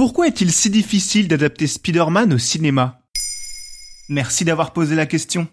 Pourquoi est-il si difficile d'adapter Spider-Man au cinéma? Merci d'avoir posé la question.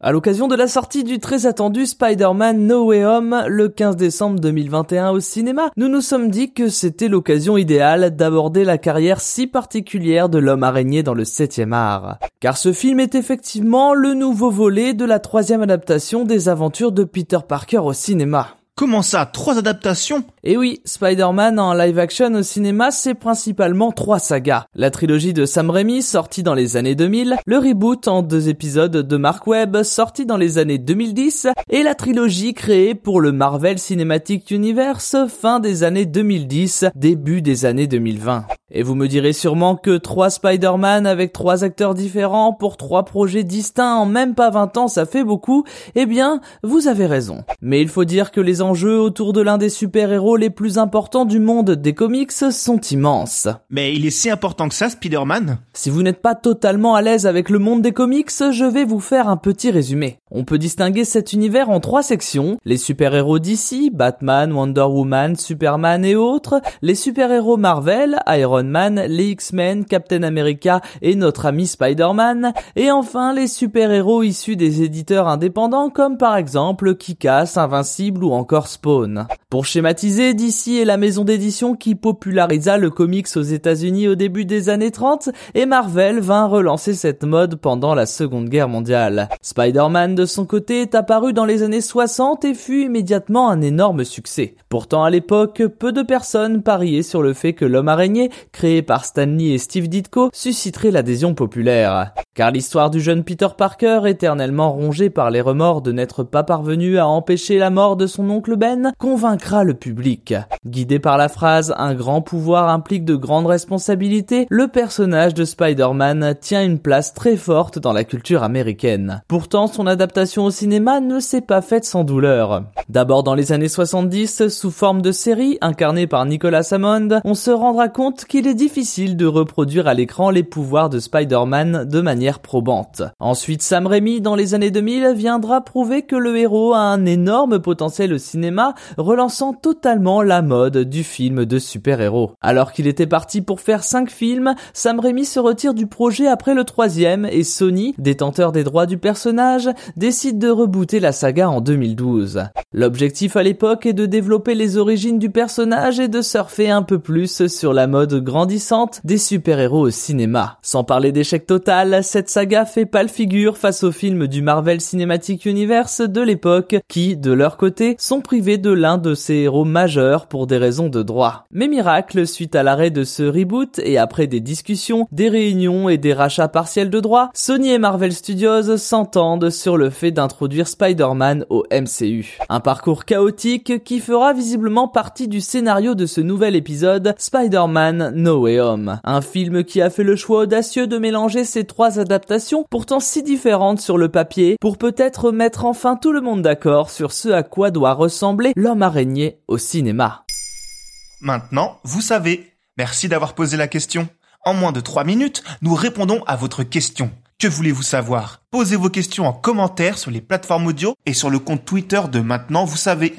À l'occasion de la sortie du très attendu Spider-Man No Way Home le 15 décembre 2021 au cinéma, nous nous sommes dit que c'était l'occasion idéale d'aborder la carrière si particulière de l'homme araigné dans le 7 art. Car ce film est effectivement le nouveau volet de la troisième adaptation des aventures de Peter Parker au cinéma. Comment ça Trois adaptations Et oui, Spider-Man en live action au cinéma, c'est principalement trois sagas. La trilogie de Sam Raimi, sortie dans les années 2000, le reboot en deux épisodes de Mark Webb, sorti dans les années 2010, et la trilogie créée pour le Marvel Cinematic Universe, fin des années 2010, début des années 2020. Et vous me direz sûrement que trois Spider-Man avec trois acteurs différents pour trois projets distincts en même pas 20 ans, ça fait beaucoup. Eh bien, vous avez raison. Mais il faut dire que les enjeux autour de l'un des super-héros les plus importants du monde des comics sont immenses. Mais il est si important que ça, Spider-Man? Si vous n'êtes pas totalement à l'aise avec le monde des comics, je vais vous faire un petit résumé. On peut distinguer cet univers en trois sections. Les super-héros d'ici, Batman, Wonder Woman, Superman et autres. Les super-héros Marvel, Iron Les X-Men, Captain America et notre ami Spider-Man. Et enfin, les super-héros issus des éditeurs indépendants comme par exemple Kikas, Invincible ou encore Spawn. Pour schématiser, DC est la maison d'édition qui popularisa le comics aux États-Unis au début des années 30 et Marvel vint relancer cette mode pendant la Seconde Guerre mondiale. Spider-Man de son côté est apparu dans les années 60 et fut immédiatement un énorme succès. Pourtant à l'époque, peu de personnes pariaient sur le fait que l'homme araignée, créé par Stanley et Steve Ditko, susciterait l'adhésion populaire. Car l'histoire du jeune Peter Parker, éternellement rongé par les remords de n'être pas parvenu à empêcher la mort de son oncle Ben, convaincra le public. Guidé par la phrase Un grand pouvoir implique de grandes responsabilités, le personnage de Spider-Man tient une place très forte dans la culture américaine. Pourtant, son adaptation au cinéma ne s'est pas faite sans douleur. D'abord dans les années 70, sous forme de série, incarnée par Nicolas Hammond, on se rendra compte qu'il est difficile de reproduire à l'écran les pouvoirs de Spider-Man de manière probante. Ensuite, Sam Raimi, dans les années 2000, viendra prouver que le héros a un énorme potentiel au cinéma, relançant totalement la mode du film de super-héros. Alors qu'il était parti pour faire 5 films, Sam Raimi se retire du projet après le troisième et Sony, détenteur des droits du personnage, décide de rebooter la saga en 2012. L'objectif à l'époque est de développer les origines du personnage et de surfer un peu plus sur la mode grandissante des super-héros au cinéma. Sans parler d'échec total, cette saga fait pâle figure face aux films du Marvel Cinematic Universe de l'époque qui, de leur côté, sont privés de l'un de ces héros majeurs pour des raisons de droit. Mais miracle, suite à l'arrêt de ce reboot et après des discussions, des réunions et des rachats partiels de droits, Sony et Marvel Studios s'entendent sur le fait d'introduire Spider-Man au MCU. Un parcours chaotique qui fera visiblement partie du scénario de ce nouvel épisode Spider-Man No Way Home. Un film qui a fait le choix audacieux de mélanger ces trois adaptations, pourtant si différentes sur le papier, pour peut-être mettre enfin tout le monde d'accord sur ce à quoi doit ressembler l'homme araignée au cinéma. Maintenant, vous savez. Merci d'avoir posé la question. En moins de 3 minutes, nous répondons à votre question. Que voulez-vous savoir? Posez vos questions en commentaire sur les plateformes audio et sur le compte Twitter de Maintenant, vous savez.